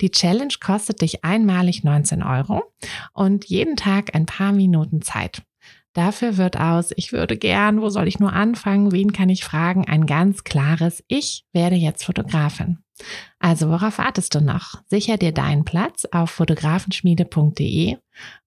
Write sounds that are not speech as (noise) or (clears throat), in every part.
Die Challenge kostet dich einmalig 19 Euro und jeden Tag ein paar Minuten Zeit. Dafür wird aus, ich würde gern, wo soll ich nur anfangen, wen kann ich fragen, ein ganz klares, ich werde jetzt Fotografin. Also worauf wartest du noch? Sicher dir deinen Platz auf fotografenschmiede.de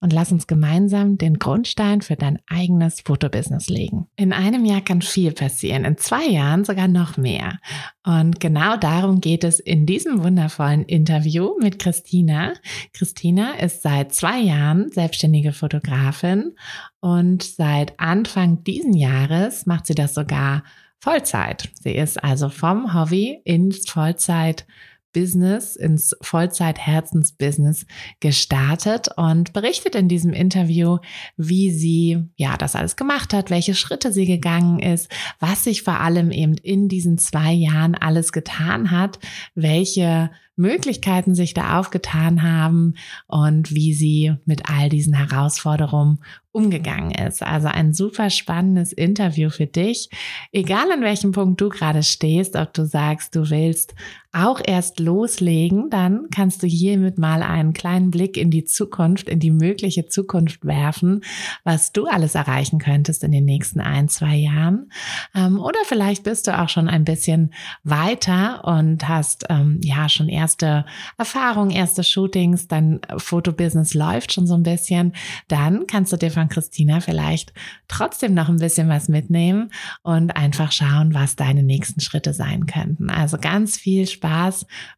und lass uns gemeinsam den Grundstein für dein eigenes Fotobusiness legen. In einem Jahr kann viel passieren, in zwei Jahren sogar noch mehr. Und genau darum geht es in diesem wundervollen Interview mit Christina. Christina ist seit zwei Jahren selbstständige Fotografin und seit Anfang diesen Jahres macht sie das sogar Vollzeit. Sie ist also vom Hobby ins Vollzeit Business, ins Vollzeit-Herzensbusiness gestartet und berichtet in diesem Interview, wie sie ja das alles gemacht hat, welche Schritte sie gegangen ist, was sich vor allem eben in diesen zwei Jahren alles getan hat, welche Möglichkeiten sich da aufgetan haben und wie sie mit all diesen Herausforderungen umgegangen ist. Also ein super spannendes Interview für dich. Egal an welchem Punkt du gerade stehst, ob du sagst, du willst auch erst loslegen, dann kannst du hiermit mal einen kleinen Blick in die Zukunft, in die mögliche Zukunft werfen, was du alles erreichen könntest in den nächsten ein, zwei Jahren. Ähm, oder vielleicht bist du auch schon ein bisschen weiter und hast ähm, ja schon erste Erfahrungen, erste Shootings, dein Fotobusiness läuft schon so ein bisschen. Dann kannst du dir von Christina vielleicht trotzdem noch ein bisschen was mitnehmen und einfach schauen, was deine nächsten Schritte sein könnten. Also ganz viel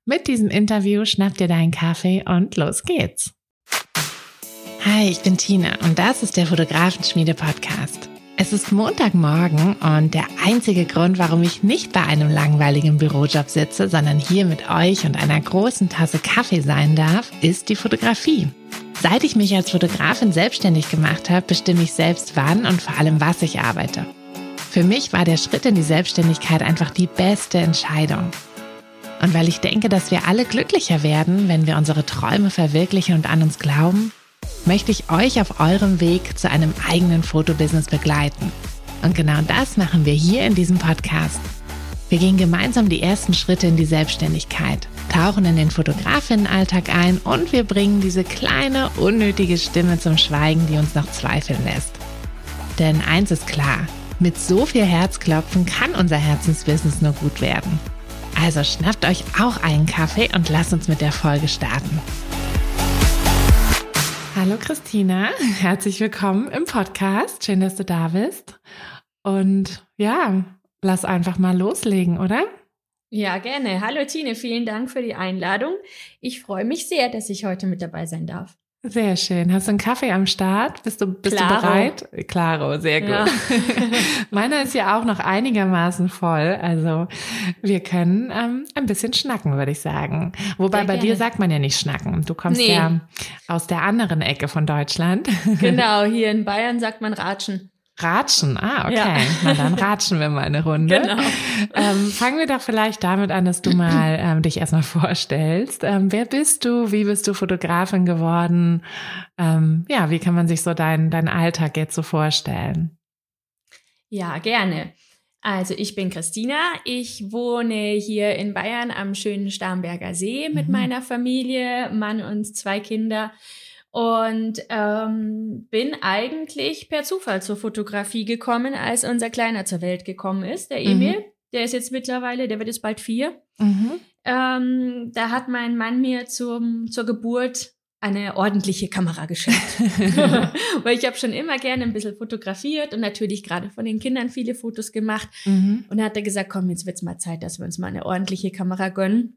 mit diesem Interview. Schnapp dir deinen Kaffee und los geht's. Hi, ich bin Tina und das ist der Fotografenschmiede Podcast. Es ist Montagmorgen und der einzige Grund, warum ich nicht bei einem langweiligen Bürojob sitze, sondern hier mit euch und einer großen Tasse Kaffee sein darf, ist die Fotografie. Seit ich mich als Fotografin selbstständig gemacht habe, bestimme ich selbst wann und vor allem was ich arbeite. Für mich war der Schritt in die Selbstständigkeit einfach die beste Entscheidung. Und weil ich denke, dass wir alle glücklicher werden, wenn wir unsere Träume verwirklichen und an uns glauben, möchte ich euch auf eurem Weg zu einem eigenen Fotobusiness begleiten. Und genau das machen wir hier in diesem Podcast. Wir gehen gemeinsam die ersten Schritte in die Selbstständigkeit, tauchen in den Fotografinnenalltag ein und wir bringen diese kleine, unnötige Stimme zum Schweigen, die uns noch zweifeln lässt. Denn eins ist klar, mit so viel Herzklopfen kann unser Herzensbusiness nur gut werden. Also schnappt euch auch einen Kaffee und lasst uns mit der Folge starten. Hallo Christina, herzlich willkommen im Podcast. Schön, dass du da bist. Und ja, lass einfach mal loslegen, oder? Ja, gerne. Hallo Tine, vielen Dank für die Einladung. Ich freue mich sehr, dass ich heute mit dabei sein darf. Sehr schön. Hast du einen Kaffee am Start? Bist du, bist Claro. du bereit? Klaro, sehr gut. Ja. (laughs) Meiner ist ja auch noch einigermaßen voll. Also wir können ähm, ein bisschen schnacken, würde ich sagen. Wobei sehr bei gerne. dir sagt man ja nicht schnacken. Du kommst nee. ja aus der anderen Ecke von Deutschland. Genau, (laughs) hier in Bayern sagt man ratschen. Ratschen, ah, okay. Ja. Na dann ratschen wir mal eine Runde. Genau. Ähm, fangen wir doch vielleicht damit an, dass du mal ähm, dich erstmal vorstellst. Ähm, wer bist du? Wie bist du Fotografin geworden? Ähm, ja, wie kann man sich so deinen dein Alltag jetzt so vorstellen? Ja, gerne. Also ich bin Christina. Ich wohne hier in Bayern am schönen Starnberger See mit mhm. meiner Familie, Mann und zwei Kinder und ähm, bin eigentlich per Zufall zur Fotografie gekommen, als unser Kleiner zur Welt gekommen ist, der Emil. Mhm. Der ist jetzt mittlerweile, der wird jetzt bald vier. Mhm. Ähm, da hat mein Mann mir zum, zur Geburt eine ordentliche Kamera geschenkt. (laughs) (laughs) Weil ich habe schon immer gerne ein bisschen fotografiert und natürlich gerade von den Kindern viele Fotos gemacht. Mhm. Und da hat er gesagt, komm, jetzt wird's mal Zeit, dass wir uns mal eine ordentliche Kamera gönnen.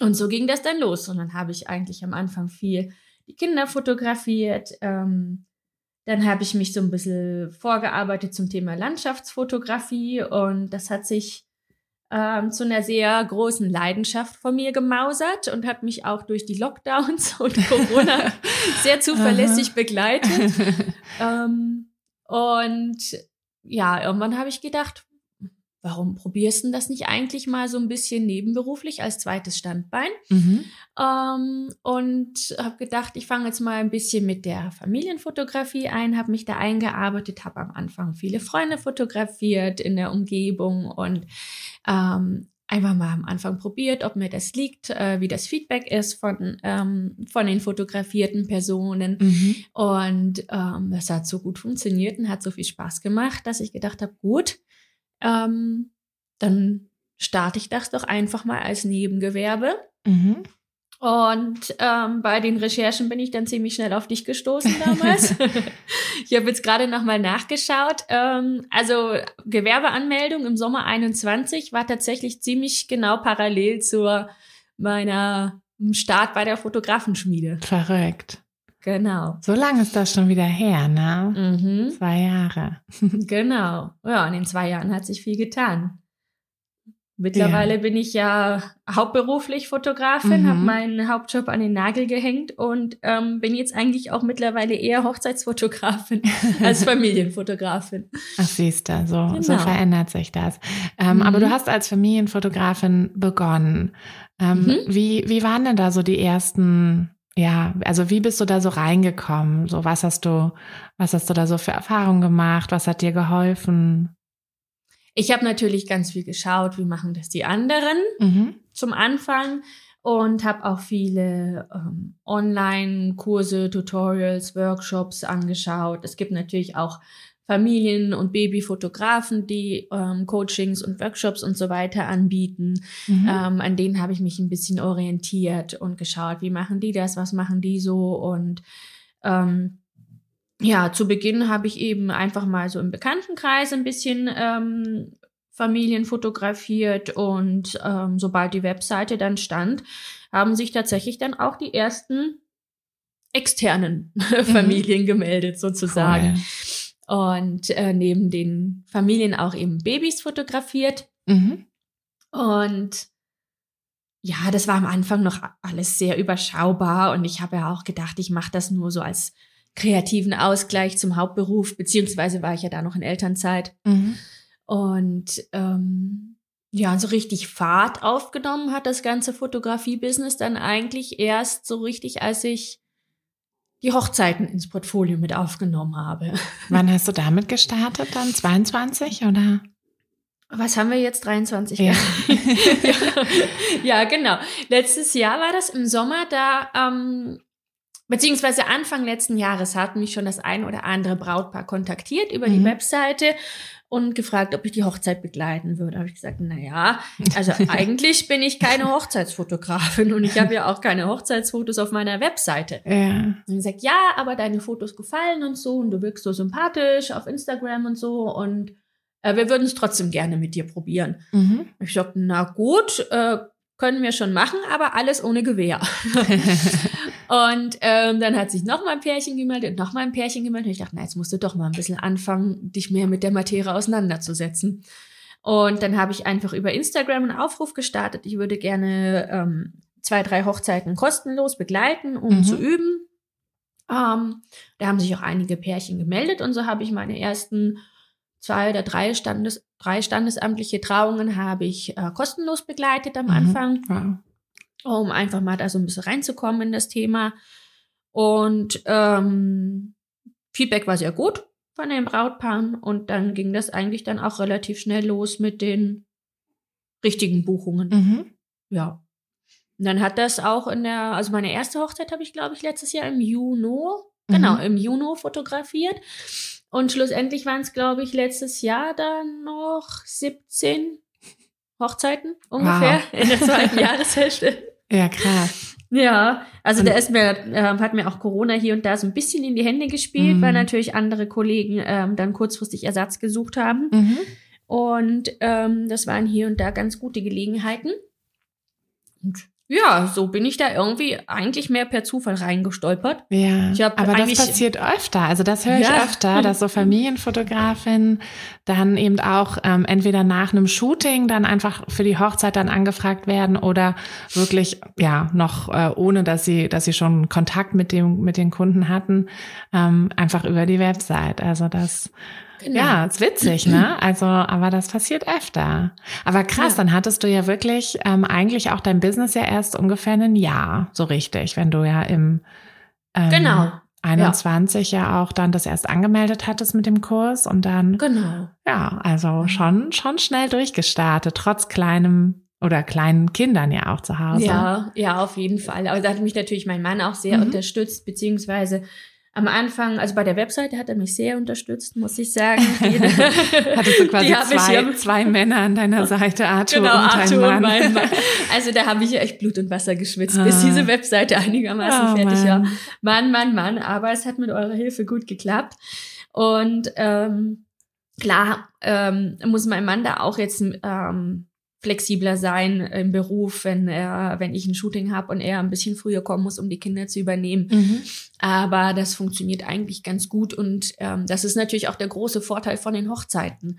Und so ging das dann los. Und dann habe ich eigentlich am Anfang viel die Kinder fotografiert. Ähm, dann habe ich mich so ein bisschen vorgearbeitet zum Thema Landschaftsfotografie und das hat sich ähm, zu einer sehr großen Leidenschaft von mir gemausert und hat mich auch durch die Lockdowns (laughs) und Corona (laughs) sehr zuverlässig begleitet. (laughs) ähm, und ja, irgendwann habe ich gedacht, warum probierst du das nicht eigentlich mal so ein bisschen nebenberuflich als zweites Standbein? Mhm. Ähm, und habe gedacht, ich fange jetzt mal ein bisschen mit der Familienfotografie ein, habe mich da eingearbeitet, habe am Anfang viele Freunde fotografiert in der Umgebung und ähm, einfach mal am Anfang probiert, ob mir das liegt, äh, wie das Feedback ist von, ähm, von den fotografierten Personen. Mhm. Und ähm, das hat so gut funktioniert und hat so viel Spaß gemacht, dass ich gedacht habe, gut, ähm, dann starte ich das doch einfach mal als Nebengewerbe. Mhm. Und ähm, bei den Recherchen bin ich dann ziemlich schnell auf dich gestoßen damals. (laughs) ich habe jetzt gerade nochmal nachgeschaut. Ähm, also Gewerbeanmeldung im Sommer 21 war tatsächlich ziemlich genau parallel zu meiner Start bei der Fotografenschmiede. Verrückt. Genau. So lange ist das schon wieder her, ne? Mhm. Zwei Jahre. (laughs) genau. Ja, in den zwei Jahren hat sich viel getan. Mittlerweile ja. bin ich ja hauptberuflich Fotografin, mhm. habe meinen Hauptjob an den Nagel gehängt und ähm, bin jetzt eigentlich auch mittlerweile eher Hochzeitsfotografin (laughs) als Familienfotografin. Ach siehst du, so, genau. so verändert sich das. Ähm, mhm. Aber du hast als Familienfotografin begonnen. Ähm, mhm. wie, wie waren denn da so die ersten ja, also wie bist du da so reingekommen? So, was hast du, was hast du da so für Erfahrungen gemacht? Was hat dir geholfen? Ich habe natürlich ganz viel geschaut, wie machen das die anderen mhm. zum Anfang und habe auch viele ähm, Online-Kurse, Tutorials, Workshops angeschaut. Es gibt natürlich auch Familien- und Babyfotografen, die ähm, Coachings und Workshops und so weiter anbieten. Mhm. Ähm, an denen habe ich mich ein bisschen orientiert und geschaut, wie machen die das, was machen die so. Und ähm, ja, zu Beginn habe ich eben einfach mal so im Bekanntenkreis ein bisschen ähm, Familien fotografiert und ähm, sobald die Webseite dann stand, haben sich tatsächlich dann auch die ersten externen (laughs) mhm. Familien gemeldet sozusagen. Cool und äh, neben den Familien auch eben Babys fotografiert. Mhm. Und ja, das war am Anfang noch alles sehr überschaubar und ich habe ja auch gedacht, ich mache das nur so als kreativen Ausgleich zum Hauptberuf, beziehungsweise war ich ja da noch in Elternzeit. Mhm. Und ähm, ja, so richtig Fahrt aufgenommen hat das ganze Fotografie-Business dann eigentlich erst so richtig, als ich die Hochzeiten ins Portfolio mit aufgenommen habe. (laughs) Wann hast du damit gestartet dann? 22 oder? Was haben wir jetzt? 23? Ja. ja. (laughs) (laughs) ja, genau. Letztes Jahr war das im Sommer, da, ähm, beziehungsweise Anfang letzten Jahres hat mich schon das ein oder andere Brautpaar kontaktiert über mhm. die Webseite und gefragt, ob ich die Hochzeit begleiten würde. Da habe ich gesagt, na ja, also (laughs) eigentlich bin ich keine Hochzeitsfotografin und ich habe ja auch keine Hochzeitsfotos auf meiner Webseite. Ja. Und gesagt, ja, aber deine Fotos gefallen und so und du wirkst so sympathisch auf Instagram und so und äh, wir würden es trotzdem gerne mit dir probieren. Mhm. Ich sagte, na gut, äh, können wir schon machen, aber alles ohne Gewehr. (laughs) und ähm, dann hat sich noch mal ein Pärchen gemeldet und noch mal ein Pärchen gemeldet. Und ich dachte, na, jetzt musst du doch mal ein bisschen anfangen, dich mehr mit der Materie auseinanderzusetzen. Und dann habe ich einfach über Instagram einen Aufruf gestartet. Ich würde gerne ähm, zwei, drei Hochzeiten kostenlos begleiten, um mhm. zu üben. Ähm, da haben sich auch einige Pärchen gemeldet und so habe ich meine ersten zwei oder drei, Standes, drei standesamtliche Trauungen habe ich äh, kostenlos begleitet am mhm. Anfang, mhm. Um einfach mal da so ein bisschen reinzukommen in das Thema. Und ähm, Feedback war sehr gut von den Brautpaaren und dann ging das eigentlich dann auch relativ schnell los mit den richtigen Buchungen. Mhm. Ja. Und dann hat das auch in der, also meine erste Hochzeit habe ich, glaube ich, letztes Jahr im Juno, genau, mhm. im Juno fotografiert. Und schlussendlich waren es, glaube ich, letztes Jahr dann noch 17 Hochzeiten ungefähr wow. in der zweiten (laughs) Jahreshälfte. Ja, krass. Ja, also und da ist mir, äh, hat mir auch Corona hier und da so ein bisschen in die Hände gespielt, mhm. weil natürlich andere Kollegen ähm, dann kurzfristig Ersatz gesucht haben. Mhm. Und ähm, das waren hier und da ganz gute Gelegenheiten. Und ja, so bin ich da irgendwie eigentlich mehr per Zufall reingestolpert. Ja, aber das passiert öfter. Also das höre ich Ja. öfter, dass so Familienfotografinnen dann eben auch ähm, entweder nach einem Shooting dann einfach für die Hochzeit dann angefragt werden oder wirklich ja noch äh, ohne, dass sie, dass sie schon Kontakt mit dem mit den Kunden hatten, ähm, einfach über die Website. Also das Genau. Ja, ist witzig, ne? Also, aber das passiert öfter. Aber krass, Ja. dann hattest du ja wirklich ähm, eigentlich auch dein Business ja erst ungefähr ein Jahr, so richtig, wenn du ja im ähm, Genau. 21 ja. auch dann das erst angemeldet hattest mit dem Kurs und dann, Genau. ja, also schon, schon schnell durchgestartet, trotz kleinem oder kleinen Kindern ja auch zu Hause. Ja, ja, auf jeden Fall. Aber da hat mich natürlich mein Mann auch sehr Mhm. unterstützt, beziehungsweise am Anfang, also bei der Webseite hat er mich sehr unterstützt, muss ich sagen. Die- (laughs) Hattest du quasi zwei, zwei Männer an deiner Seite, Arthur Genau, und Arthur Mann. und mein Mann. (laughs) Also da habe ich ja echt Blut und Wasser geschwitzt, bis Ah. diese Webseite einigermaßen Oh, fertig Mann. war. Mann, Mann, Mann. Aber es hat mit eurer Hilfe gut geklappt. Und ähm, klar ähm, muss mein Mann da auch jetzt ähm, flexibler sein im Beruf, wenn er, wenn ich ein Shooting habe und er ein bisschen früher kommen muss, um die Kinder zu übernehmen. Mhm. Aber das funktioniert eigentlich ganz gut und ähm, das ist natürlich auch der große Vorteil von den Hochzeiten.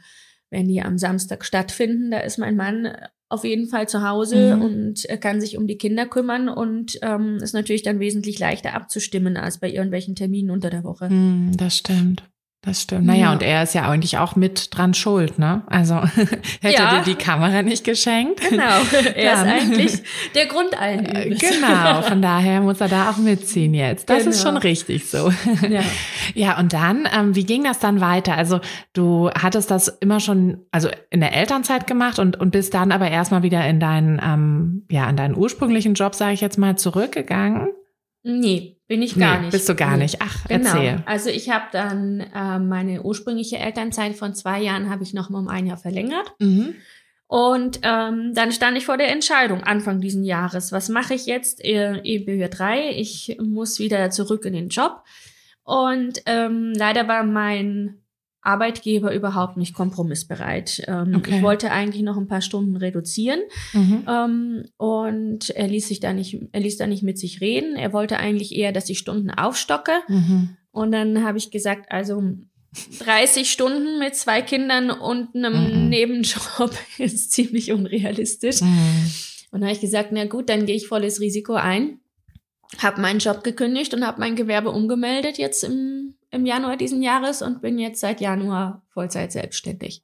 Wenn die am Samstag stattfinden, da ist mein Mann auf jeden Fall zu Hause Mhm. und kann sich um die Kinder kümmern und ähm, ist natürlich dann wesentlich leichter abzustimmen als bei irgendwelchen Terminen unter der Woche. Hm, das stimmt. Das stimmt. Naja, Ja. und er ist ja eigentlich auch mit dran schuld, ne? Also (laughs) hätte Ja. dir die Kamera nicht geschenkt. Genau, (laughs) er ist eigentlich (laughs) der Grund allen Äh, Übels. Genau, von daher muss er da auch mitziehen jetzt. Das ist Genau. schon richtig so. ja. Ja, und dann, ähm, wie ging das dann weiter? Also du hattest das immer schon, also in der Elternzeit gemacht und, und bist dann aber erstmal wieder in deinen, ähm, ja, in deinen ursprünglichen Job, sage ich jetzt mal, zurückgegangen. Nee, bin ich gar nee, nicht. Bist du gar Nee. nicht. Ach, Genau. erzähl. Also ich habe dann ähm, meine ursprüngliche Elternzeit von zwei Jahren habe ich noch mal um ein Jahr verlängert. Mhm. Und ähm, dann stand ich vor der Entscheidung Anfang diesen Jahres. Was mache ich jetzt? Äh, EBW 3, ich muss wieder zurück in den Job. Und ähm, leider war mein Arbeitgeber überhaupt nicht kompromissbereit. Ähm, Okay. Ich wollte eigentlich noch ein paar Stunden reduzieren. Mhm. Ähm, und er ließ sich da nicht, er ließ da nicht mit sich reden. Er wollte eigentlich eher, dass ich Stunden aufstocke. Mhm. Und dann habe ich gesagt, also 30 Stunden mit zwei Kindern und einem Mhm. Nebenjob (laughs) ist ziemlich unrealistisch. Mhm. Und dann habe ich gesagt, na gut, dann gehe ich volles Risiko ein. Habe meinen Job gekündigt und habe mein Gewerbe umgemeldet jetzt im, im Januar diesen Jahres und bin jetzt seit Januar Vollzeit selbstständig.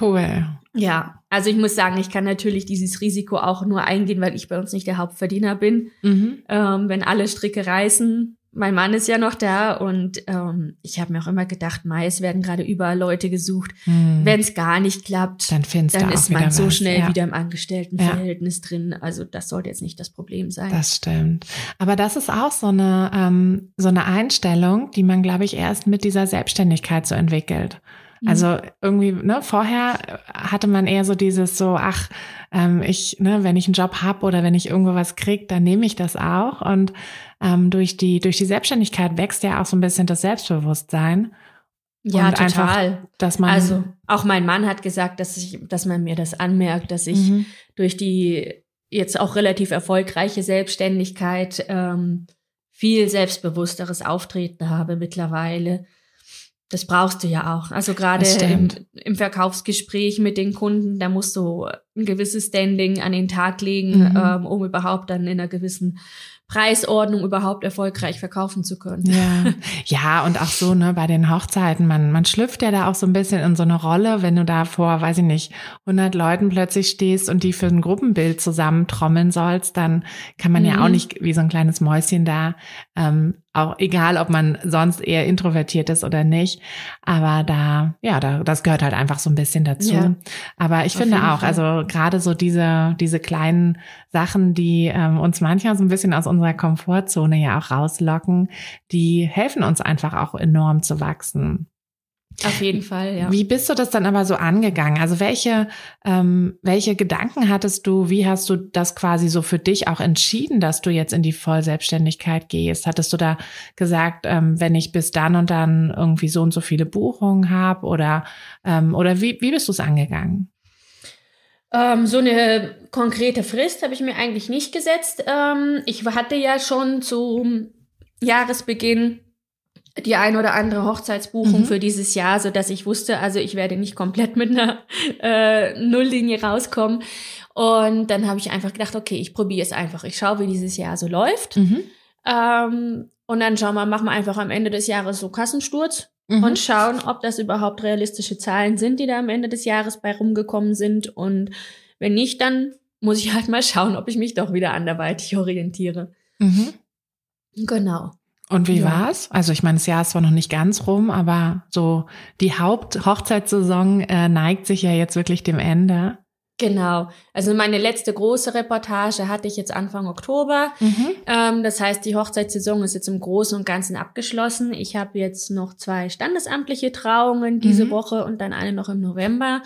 Cool. Ja, also ich muss sagen, ich kann natürlich dieses Risiko auch nur eingehen, weil ich bei uns nicht der Hauptverdiener bin. Mhm. ähm, wenn alle Stricke reißen. Mein Mann ist ja noch da und ähm, ich habe mir auch immer gedacht, Mai, es werden gerade überall Leute gesucht. Mhm. Wenn es gar nicht klappt, dann dann ist man so was. schnell ja. wieder im Angestelltenverhältnis drin. Also das sollte jetzt nicht das Problem sein. Das stimmt. Aber das ist auch so eine, ähm, so eine Einstellung, die man, glaube ich, erst mit dieser Selbstständigkeit so entwickelt. Mhm. Also irgendwie, ne, vorher hatte man eher so dieses so, ach, ähm, ich, ne, wenn ich einen Job hab oder wenn ich irgendwo was krieg, dann nehme ich das auch. Und ähm, durch die, durch die Selbstständigkeit wächst ja auch so ein bisschen das Selbstbewusstsein, ja, und einfach total. dass man Also auch mein Mann hat gesagt, dass ich, dass man mir das anmerkt, dass ich Mhm. durch die jetzt auch relativ erfolgreiche Selbstständigkeit ähm, viel selbstbewussteres Auftreten habe mittlerweile. Das brauchst du ja auch. Also gerade im, im Verkaufsgespräch mit den Kunden, da musst du ein gewisses Standing an den Tag legen, Mhm. ähm, um überhaupt dann in einer gewissen Preisordnung überhaupt erfolgreich verkaufen zu können. Ja, (laughs) ja, und auch so, ne, bei den Hochzeiten, man, man schlüpft ja da auch so ein bisschen in so eine Rolle, wenn du da vor, weiß ich nicht, 100 Leuten plötzlich stehst und die für ein Gruppenbild zusammentrommeln sollst, dann kann man ja Mhm. auch nicht wie so ein kleines Mäuschen da, ähm, auch egal, ob man sonst eher introvertiert ist oder nicht, aber da, ja, da, das gehört halt einfach so ein bisschen dazu. Ja. Aber ich Auf finde auch, Fall. also gerade so diese, diese kleinen Sachen, die ähm, uns manchmal so ein bisschen aus unserer Komfortzone ja auch rauslocken, die helfen uns einfach auch enorm zu wachsen. Auf jeden Fall, ja. Wie bist du das dann aber so angegangen? Also welche, ähm, welche Gedanken hattest du? Wie hast du das quasi so für dich auch entschieden, dass du jetzt in die Vollselbstständigkeit gehst? Hattest du da gesagt, ähm, wenn ich bis dann und dann irgendwie so und so viele Buchungen habe oder ähm, oder wie, wie bist du es angegangen? Ähm, so eine konkrete Frist habe ich mir eigentlich nicht gesetzt. Ähm, ich hatte ja schon zum Jahresbeginn die ein oder andere Hochzeitsbuchung mhm. für dieses Jahr, so dass ich wusste, also ich werde nicht komplett mit einer (laughs) äh, Nulllinie rauskommen. Und dann habe ich einfach gedacht, okay, ich probiere es einfach. Ich schaue, wie dieses Jahr so läuft. Mhm. Ähm, und dann schauen wir, machen wir einfach am Ende des Jahres so Kassensturz mhm. und schauen, ob das überhaupt realistische Zahlen sind, die da am Ende des Jahres bei rumgekommen sind. Und wenn nicht, dann muss ich halt mal schauen, ob ich mich doch wieder anderweitig orientiere. Mhm. Genau. Und wie ja. war's? Also ich meine, das Jahr ist zwar noch nicht ganz rum, aber so die Haupthochzeitssaison äh, neigt sich ja jetzt wirklich dem Ende. Genau. Also meine letzte große Reportage hatte ich jetzt Anfang Oktober. Mhm. Ähm, das heißt, die Hochzeitssaison ist jetzt im Großen und Ganzen abgeschlossen. Ich habe jetzt noch zwei standesamtliche Trauungen diese mhm. Woche und dann eine noch im November.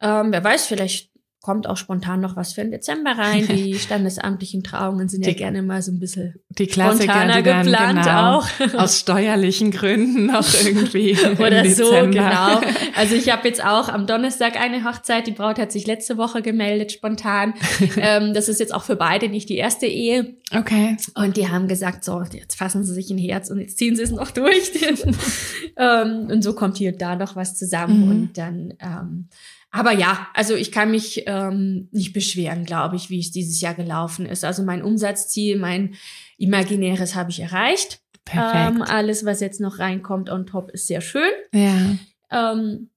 Ähm, wer weiß, vielleicht kommt auch spontan noch was für den Dezember rein. Die (laughs) standesamtlichen Trauungen sind die, ja gerne mal so ein bisschen die Klassiker, die dann, geplant genau, auch. (laughs) Aus steuerlichen Gründen noch irgendwie. (laughs) Oder so, genau. Also ich habe jetzt auch am Donnerstag eine Hochzeit. Die Braut hat sich letzte Woche gemeldet, spontan. ähm, das ist jetzt auch für beide nicht die erste Ehe. Okay. Und die haben gesagt, so, jetzt fassen sie sich ein Herz und jetzt ziehen sie es noch durch. (laughs) ähm, und so kommt hier und da noch was zusammen. Mhm. Und dann ähm, aber ja, also ich kann mich ähm, nicht beschweren, glaube ich, wie es dieses Jahr gelaufen ist. Also mein Umsatzziel, mein imaginäres habe ich erreicht. Perfekt. Ähm, alles, was jetzt noch reinkommt on top, ist sehr schön. Ja. Ähm,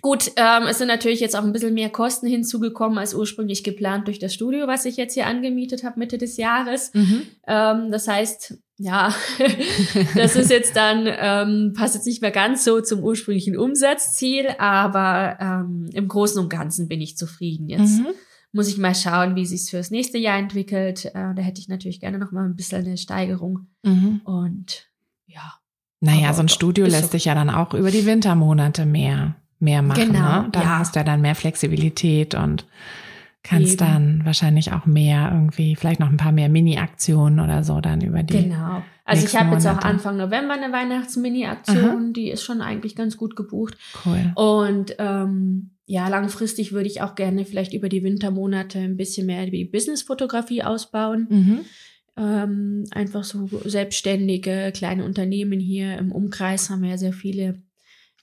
Gut, ähm, es sind natürlich jetzt auch ein bisschen mehr Kosten hinzugekommen als ursprünglich geplant durch das Studio, was ich jetzt hier angemietet habe Mitte des Jahres. Mhm. Ähm, das heißt, ja, (laughs) das ist jetzt dann, ähm, passt jetzt nicht mehr ganz so zum ursprünglichen Umsatzziel, aber ähm, im Großen und Ganzen bin ich zufrieden. Jetzt mhm. muss ich mal schauen, wie sich fürs nächste Jahr entwickelt. Äh, da hätte ich natürlich gerne noch mal ein bisschen eine Steigerung. Mhm. Und ja. Naja, so ein Studio lässt sich ja dann auch über die Wintermonate mehr, mehr machen. Genau, ne? Da ja. hast du ja dann mehr Flexibilität und kannst Eben. dann wahrscheinlich auch mehr irgendwie, vielleicht noch ein paar mehr Mini-Aktionen oder so dann über die. Genau. Also ich habe jetzt auch Anfang November eine Weihnachts-Mini-Aktion, die ist schon eigentlich ganz gut gebucht. Cool. Und ähm, ja, langfristig würde ich auch gerne vielleicht über die Wintermonate ein bisschen mehr die Business-Fotografie ausbauen. Mhm. Ähm, einfach so selbstständige kleine Unternehmen hier im Umkreis haben wir ja sehr viele,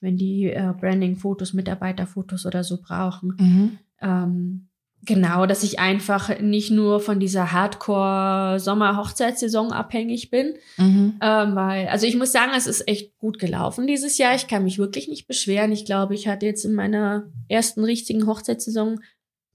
wenn die äh, Branding-Fotos, Mitarbeiterfotos oder so brauchen. Mhm. Ähm, Genau, dass ich einfach nicht nur von dieser Hardcore-Sommer-Hochzeitssaison abhängig bin. Mhm. Ähm, weil, also ich muss sagen, es ist echt gut gelaufen dieses Jahr. Ich kann mich wirklich nicht beschweren. Ich glaube, ich hatte jetzt in meiner ersten richtigen Hochzeitssaison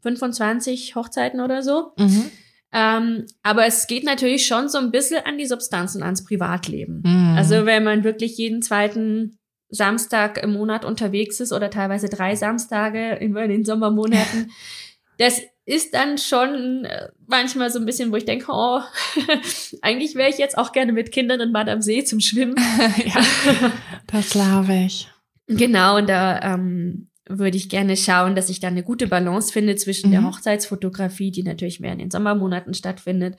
25 Hochzeiten oder so. Mhm. Ähm, aber es geht natürlich schon so ein bisschen an die Substanz und ans Privatleben. Mhm. Also wenn man wirklich jeden zweiten Samstag im Monat unterwegs ist oder teilweise drei Samstage in den Sommermonaten, (laughs) das ist dann schon äh, manchmal so ein bisschen, wo ich denke, oh, (laughs) eigentlich wäre ich jetzt auch gerne mit Kindern in Bad am See zum Schwimmen. (laughs) ja, das glaube ich. Genau, und da ähm, würde ich gerne schauen, dass ich da eine gute Balance finde zwischen mhm. der Hochzeitsfotografie, die natürlich mehr in den Sommermonaten stattfindet,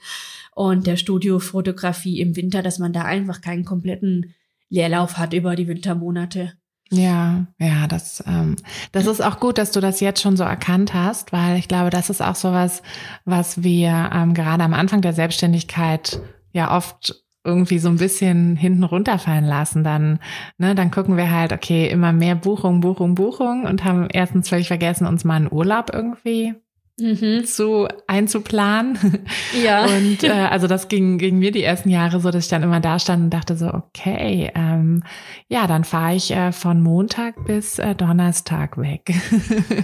und der Studiofotografie im Winter, dass man da einfach keinen kompletten Leerlauf hat über die Wintermonate. Ja, ja, das, ähm, das ist auch gut, dass du das jetzt schon so erkannt hast, weil ich glaube, das ist auch so was, was wir ähm, gerade am Anfang der Selbstständigkeit ja oft irgendwie so ein bisschen hinten runterfallen lassen, dann, ne, dann gucken wir halt, okay, immer mehr Buchung, Buchung, Buchung und haben erstens völlig vergessen, uns mal einen Urlaub irgendwie mhm. zu einzuplanen. Ja. (laughs) Und äh, also das ging, ging mir die ersten Jahre so, dass ich dann immer da stand und dachte so, okay, ähm, ja, dann fahre ich äh, von Montag bis äh, Donnerstag weg. (laughs)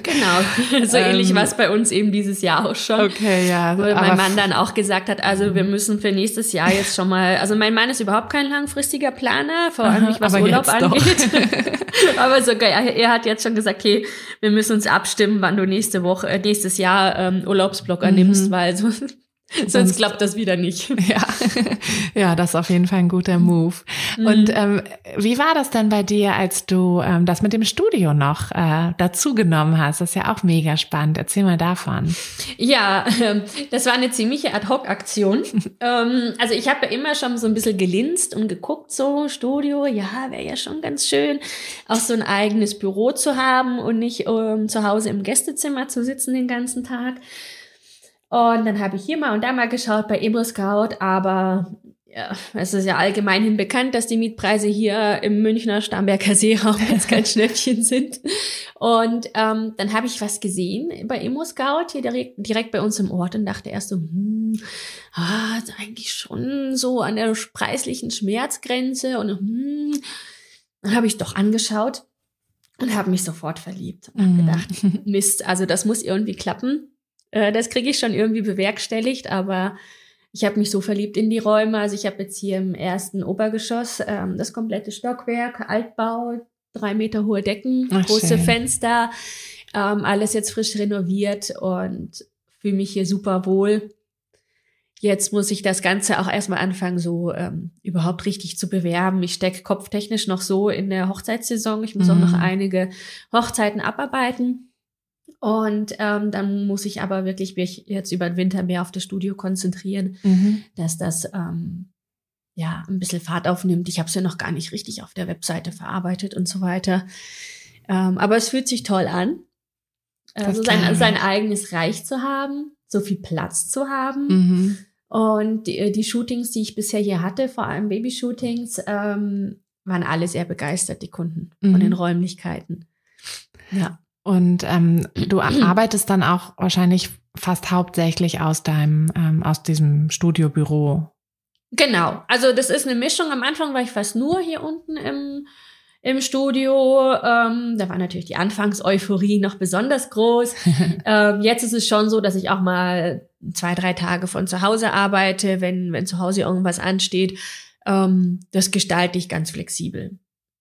genau, (laughs) so ähnlich ähm, war es bei uns eben dieses Jahr auch schon. Okay, ja. Wo mein Mann dann auch gesagt hat, also wir müssen für nächstes Jahr jetzt schon mal, also mein Mann ist überhaupt kein langfristiger Planer, vor allem nicht was Urlaub angeht. aber sogar er, er hat jetzt schon gesagt, okay, wir müssen uns abstimmen, wann du nächste Woche, äh, nächstes Jahr ähm, Urlaubsblock annimmst, mhm. weil so Sonst klappt das wieder nicht. (laughs) Ja, ja, das ist auf jeden Fall ein guter Move. Mhm. Und ähm, wie war das denn bei dir, als du ähm, das mit dem Studio noch äh, dazu genommen hast? Das ist ja auch mega spannend. Erzähl mal davon. Ja, ähm, das war eine ziemliche Ad-Hoc-Aktion. (laughs) ähm, also ich habe ja immer schon so ein bisschen gelinst und geguckt, so Studio, ja, wäre ja schon ganz schön, auch so ein eigenes Büro zu haben und nicht um, zu Hause im Gästezimmer zu sitzen den ganzen Tag. Und dann habe ich hier mal und da mal geschaut bei Emo Scout, aber ja, es ist ja allgemeinhin bekannt, dass die Mietpreise hier im Münchner Starnberger Seeraum (laughs) jetzt kein (laughs) Schnäppchen sind. Und ähm, dann habe ich was gesehen bei Emo Scout hier direkt, direkt bei uns im Ort und dachte erst so, hm, ah, ist eigentlich schon so an der preislichen Schmerzgrenze und hm, dann habe ich doch angeschaut und habe mich sofort verliebt und habe mhm. gedacht, Mist, also das muss irgendwie klappen. Äh, das kriege ich schon irgendwie bewerkstelligt, aber ich habe mich so verliebt in die Räume. Also ich habe jetzt hier im ersten Obergeschoss ähm, das komplette Stockwerk, Altbau, drei Meter hohe Decken, Ach, große schön. Fenster, ähm, alles jetzt frisch renoviert und fühle mich hier super wohl. Jetzt muss ich das Ganze auch erstmal anfangen, so ähm, überhaupt richtig zu bewerben. Ich stecke kopftechnisch noch so in der Hochzeitssaison. Ich muss mhm. auch noch mhm. einige Hochzeiten abarbeiten. Und ähm, dann muss ich aber wirklich mich jetzt über den Winter mehr auf das Studio konzentrieren, mhm. dass das ähm, ja ein bisschen Fahrt aufnimmt. Ich habe es ja noch gar nicht richtig auf der Webseite verarbeitet und so weiter. Ähm, aber es fühlt sich toll an, also sein, sein eigenes Reich zu haben, so viel Platz zu haben. Mhm. Und die, die Shootings, die ich bisher hier hatte, vor allem Babyshootings, ähm, waren alle sehr begeistert, die Kunden mhm. von den Räumlichkeiten. Ja. Und ähm, du (clears throat) arbeitest dann auch wahrscheinlich fast hauptsächlich aus deinem, ähm, aus diesem Studiobüro. Genau. Also das ist eine Mischung. Am Anfang war ich fast nur hier unten im, im Studio. Ähm, da war natürlich die Anfangseuphorie noch besonders groß. (laughs) ähm, jetzt ist es schon so, dass ich auch mal zwei, drei Tage von zu Hause arbeite, wenn, wenn zu Hause irgendwas ansteht. Ähm, das gestalte ich ganz flexibel.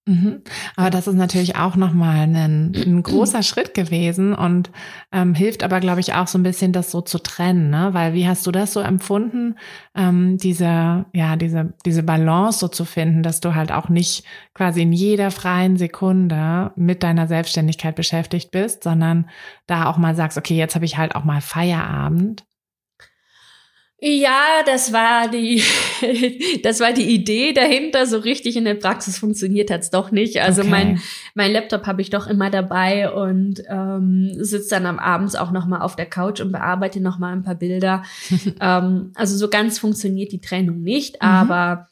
Mhm. Aber das ist natürlich auch nochmal ein, ein (clears throat) großer Schritt gewesen und ähm, hilft aber, glaube ich, auch so ein bisschen, das so zu trennen, ne? Weil wie hast du das so empfunden, ähm, diese, ja, diese, diese Balance so zu finden, dass du halt auch nicht quasi in jeder freien Sekunde mit deiner Selbstständigkeit beschäftigt bist, sondern da auch mal sagst, okay, jetzt habe ich halt auch mal Feierabend. Ja, das war die, (laughs) das war die Idee dahinter. So richtig in der Praxis funktioniert hat's doch nicht. Also okay. mein, mein Laptop habe ich doch immer dabei und ähm, sitze dann am Abends auch noch mal auf der Couch und bearbeite noch mal ein paar Bilder. (laughs) ähm, also so ganz funktioniert die Trennung nicht, mhm. aber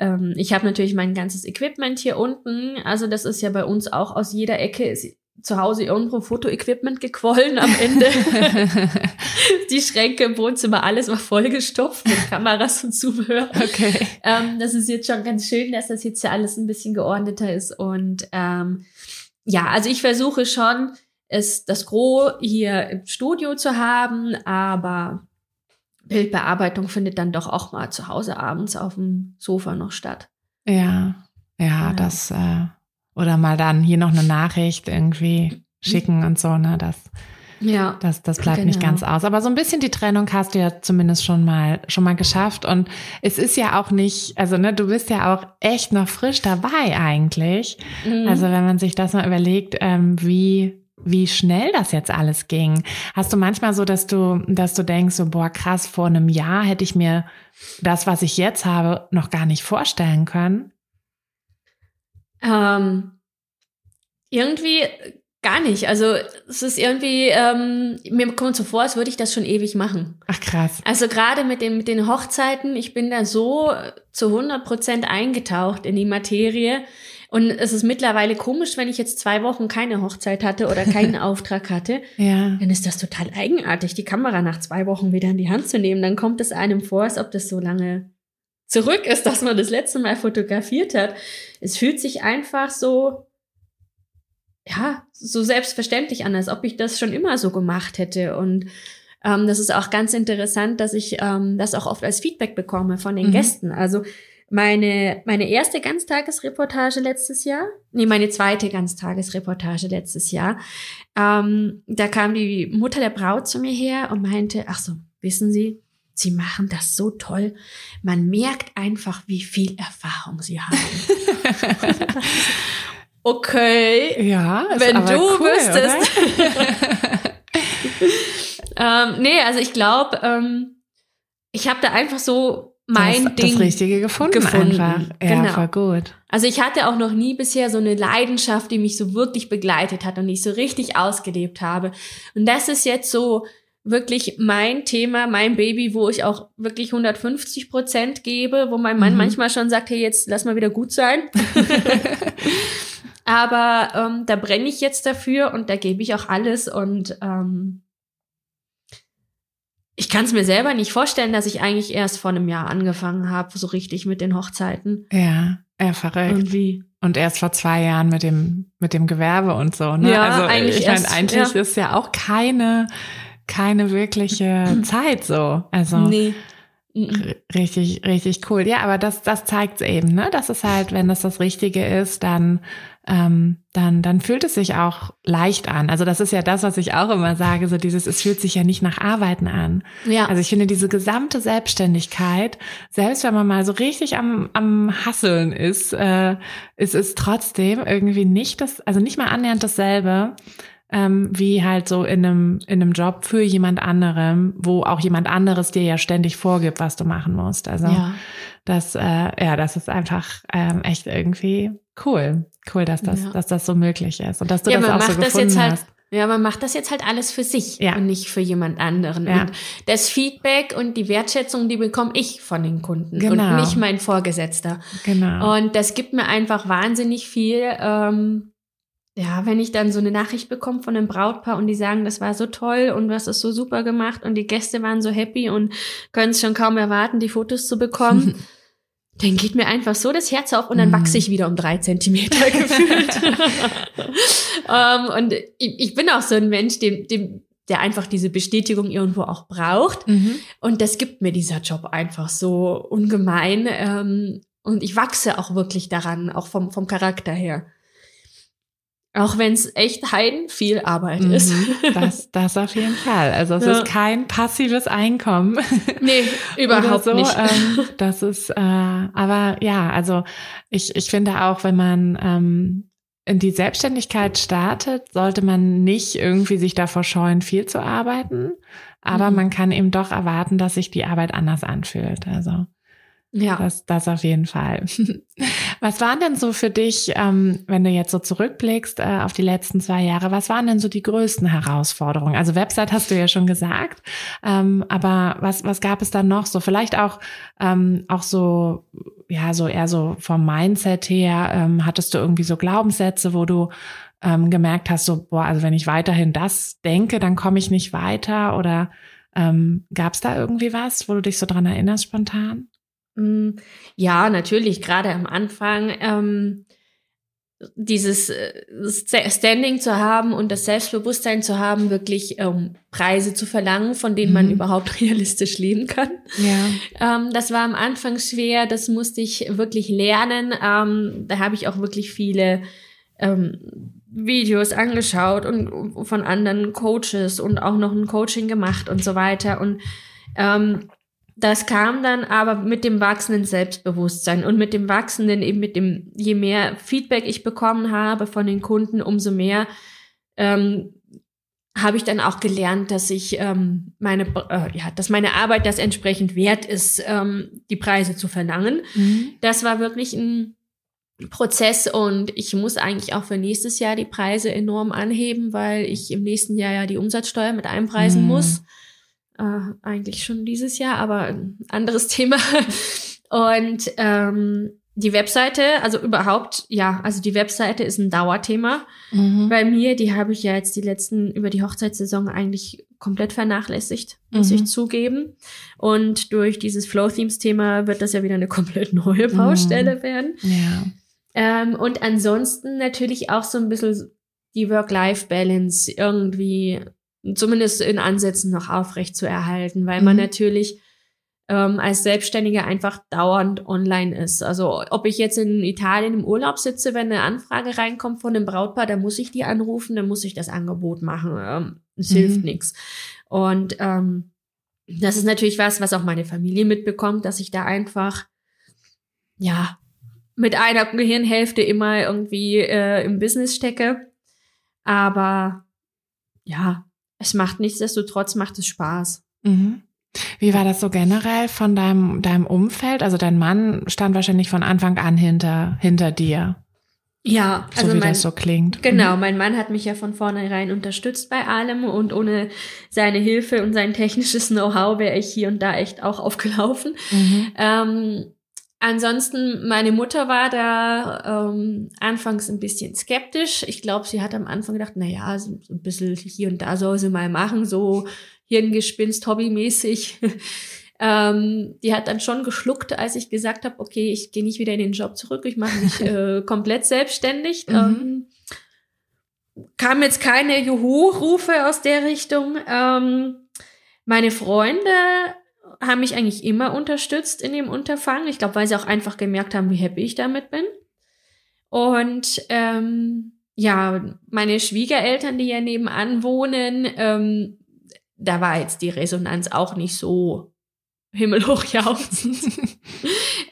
ähm, ich habe natürlich mein ganzes Equipment hier unten. Also das ist ja bei uns auch aus jeder Ecke zu Hause irgendwo Fotoequipment gequollen am Ende. (laughs) die Schränke im Wohnzimmer, alles war vollgestopft mit Kameras und Zubehör. Okay. Ähm, das ist jetzt schon ganz schön, dass das jetzt ja alles ein bisschen geordneter ist. Und ähm, ja, also ich versuche schon, es das Gros hier im Studio zu haben, aber Bildbearbeitung findet dann doch auch mal zu Hause abends auf dem Sofa noch statt. Ja, ja, ja. das äh, oder mal dann hier noch eine Nachricht irgendwie schicken und so, ne? Das, ja, das, das bleibt genau. nicht ganz aus. Aber so ein bisschen die Trennung hast du ja zumindest schon mal, schon mal geschafft. Und es ist ja auch nicht, also ne, du bist ja auch echt noch frisch dabei eigentlich. Mhm. Also wenn man sich das mal überlegt, ähm, wie, wie schnell das jetzt alles ging. Hast du manchmal so, dass du, dass du denkst, so, boah, krass, vor einem Jahr hätte ich mir das, was ich jetzt habe, noch gar nicht vorstellen können? Ähm, irgendwie gar nicht. Also es ist irgendwie, ähm, mir kommt so vor, als würde ich das schon ewig machen. Ach krass. Also gerade mit, den mit den Hochzeiten, ich bin da so zu 100 Prozent eingetaucht in die Materie. Und es ist mittlerweile komisch, wenn ich jetzt zwei Wochen keine Hochzeit hatte oder keinen (laughs) Auftrag hatte. Ja. Dann ist das total eigenartig, die Kamera nach zwei Wochen wieder in die Hand zu nehmen. Dann kommt es einem vor, als ob das so lange zurück ist, dass man das letzte Mal fotografiert hat. Es fühlt sich einfach so, ja, so selbstverständlich an, als ob ich das schon immer so gemacht hätte. Und ähm, das ist auch ganz interessant, dass ich ähm, das auch oft als Feedback bekomme von den mhm. Gästen. Also meine, meine erste Ganztagesreportage letztes Jahr, nee, meine zweite Ganztagesreportage letztes Jahr, ähm, da kam die Mutter der Braut zu mir her und meinte, ach so, wissen Sie, Sie machen das so toll. Man merkt einfach, wie viel Erfahrung Sie haben. (laughs) okay. Ja, wenn du cool, wüsstest. (laughs) ähm, nee, also ich glaube, ähm, ich habe da einfach so mein das, Ding. das Richtige gefunden, gefunden. einfach. Ja, Genau. voll gut. Also ich hatte auch noch nie bisher so eine Leidenschaft, die mich so wirklich begleitet hat und die ich so richtig ausgelebt habe. Und das ist jetzt so wirklich mein Thema, mein Baby, wo ich auch wirklich 150 Prozent gebe, wo mein Mann Mhm. manchmal schon sagt, hey, jetzt lass mal wieder gut sein. (laughs) Aber ähm, da brenne ich jetzt dafür und da gebe ich auch alles und ähm, ich kann es mir selber nicht vorstellen, dass ich eigentlich erst vor einem Jahr angefangen habe, so richtig mit den Hochzeiten. Ja, ja, verrückt. Irgendwie. Und erst vor zwei Jahren mit dem, mit dem Gewerbe und so, ne? Ja, also eigentlich ich meine, eigentlich ja. ist ja auch keine, keine wirkliche (clears throat) Zeit so. Also Nee. Richtig, richtig cool. Ja, aber das, das zeigt eben, ne? Das ist halt, wenn das das Richtige ist, dann, ähm, dann, dann fühlt es sich auch leicht an. Also das ist ja das, was ich auch immer sage, so dieses, es fühlt sich ja nicht nach Arbeiten an. Ja. Also ich finde diese gesamte Selbstständigkeit, selbst wenn man mal so richtig am, am Hasseln ist, äh, ist es trotzdem irgendwie nicht das, also nicht mal annähernd dasselbe, ähm, wie halt so in einem, in einem Job für jemand anderem, wo auch jemand anderes dir ja ständig vorgibt, was du machen musst. Also ja. das, äh, ja, das ist einfach ähm, echt irgendwie cool. Cool, dass das, Ja. dass das so möglich ist und dass du ja, das man auch so macht das gefunden jetzt halt. hast. Ja, man macht das jetzt halt alles für sich Ja. und nicht für jemand anderen. Ja. Und das Feedback und die Wertschätzung, die bekomme ich von den Kunden Genau. und nicht mein Vorgesetzter. Genau. Und das gibt mir einfach wahnsinnig viel. Ähm, ja, wenn ich dann so eine Nachricht bekomme von einem Brautpaar und die sagen, das war so toll und du hast es so super gemacht und die Gäste waren so happy und können es schon kaum erwarten, die Fotos zu bekommen. (laughs) dann geht mir einfach so das Herz auf und dann Mhm. wachse ich wieder um drei Zentimeter (laughs) gefühlt. ähm, und ich, ich bin auch so ein Mensch, dem, dem, der einfach diese Bestätigung irgendwo auch braucht. Mhm. Und das gibt mir dieser Job einfach so ungemein. Ähm, und ich wachse auch wirklich daran, auch vom, vom Charakter her. Auch wenn es echt heiden viel Arbeit ist. Mhm. (laughs) Das, das auf jeden Fall. Also es Ja. ist kein passives Einkommen. (laughs) nee, (laughs) überhaupt so. nicht. Ähm, das ist, äh, aber ja, also ich, ich finde auch, wenn man ähm, in die Selbstständigkeit startet, sollte man nicht irgendwie sich davor scheuen, viel zu arbeiten. Aber Mhm. man kann eben doch erwarten, dass sich die Arbeit anders anfühlt. Also ja. das, das auf jeden Fall. Was waren denn so für dich, ähm, wenn du jetzt so zurückblickst äh, auf die letzten zwei Jahre, was waren denn so die größten Herausforderungen? Also Website hast du ja schon gesagt, ähm, aber was, was gab es dann noch so? Vielleicht auch, ähm, auch so, ja, so eher so vom Mindset her, ähm, hattest du irgendwie so Glaubenssätze, wo du ähm, gemerkt hast, so, boah, also wenn ich weiterhin das denke, dann komme ich nicht weiter oder ähm, gab es da irgendwie was, wo du dich so dran erinnerst spontan? Mm, Ja, natürlich, gerade am Anfang ähm, dieses äh, Sta- Standing zu haben und das Selbstbewusstsein zu haben, wirklich ähm, Preise zu verlangen, von denen man Mhm. überhaupt (laughs) realistisch leben kann. Ja. Ähm, das war am Anfang schwer, das musste ich wirklich lernen. Ähm, da habe ich auch wirklich viele ähm, Videos angeschaut und von anderen Coaches und auch noch ein Coaching gemacht und so weiter. Und ähm, das kam dann aber mit dem wachsenden Selbstbewusstsein und mit dem wachsenden, eben mit dem, je mehr Feedback ich bekommen habe von den Kunden, umso mehr ähm, habe ich dann auch gelernt, dass ich ähm, meine, äh, ja, dass meine Arbeit das entsprechend wert ist, ähm, die Preise zu verlangen. Mhm. Das war wirklich ein Prozess und ich muss eigentlich auch für nächstes Jahr die Preise enorm anheben, weil ich im nächsten Jahr ja die Umsatzsteuer mit einpreisen Mhm. muss. Äh, eigentlich schon dieses Jahr, aber ein anderes (laughs) Thema. Und ähm, die Webseite, also überhaupt, ja, also die Webseite ist ein Dauerthema Mhm. bei mir. Die habe ich ja jetzt die letzten, über die Hochzeitssaison eigentlich komplett vernachlässigt, muss Mhm. ich zugeben. Und durch dieses Flow-Themes-Thema wird das ja wieder eine komplett neue Baustelle werden. Ja. Ähm, und ansonsten natürlich auch so ein bisschen die Work-Life-Balance irgendwie zumindest in Ansätzen noch aufrecht zu erhalten, weil man Mhm. natürlich ähm, als Selbstständiger einfach dauernd online ist. Also ob ich jetzt in Italien im Urlaub sitze, wenn eine Anfrage reinkommt von einem Brautpaar, dann muss ich die anrufen, dann muss ich das Angebot machen. Ähm, es Mhm. hilft nichts. Und ähm, das ist natürlich was, was auch meine Familie mitbekommt, dass ich da einfach, ja, mit einer Gehirnhälfte immer irgendwie äh, im Business stecke. Aber ja, es macht nichtsdestotrotz, macht es Spaß. Mhm. Wie war das so generell von deinem, deinem Umfeld? Also dein Mann stand wahrscheinlich von Anfang an hinter, hinter dir. Ja, also so wie mein, das so klingt. Genau, mhm. mein Mann hat mich ja von vornherein unterstützt bei allem und ohne seine Hilfe und sein technisches Know-how wäre ich hier und da echt auch (laughs) aufgelaufen. Mhm. Ähm, ansonsten, meine Mutter war da ähm, anfangs ein bisschen skeptisch. Ich glaube, sie hat am Anfang gedacht, na ja, so, ein bisschen hier und da soll sie mal machen, so Hirngespinst hobbymäßig. (laughs) ähm, die hat dann schon geschluckt, als ich gesagt habe, okay, ich gehe nicht wieder in den Job zurück, ich mache mich (laughs) äh, komplett selbstständig. Mhm. Ähm, kam jetzt keine Juhu-Rufe aus der Richtung. Ähm, meine Freunde haben mich eigentlich immer unterstützt in dem Unterfangen. Ich glaube, weil sie auch einfach gemerkt haben, wie happy ich damit bin. Und ähm, ja, meine Schwiegereltern, die ja nebenan wohnen, ähm, da war jetzt die Resonanz auch nicht so himmelhoch jauchzend. (laughs)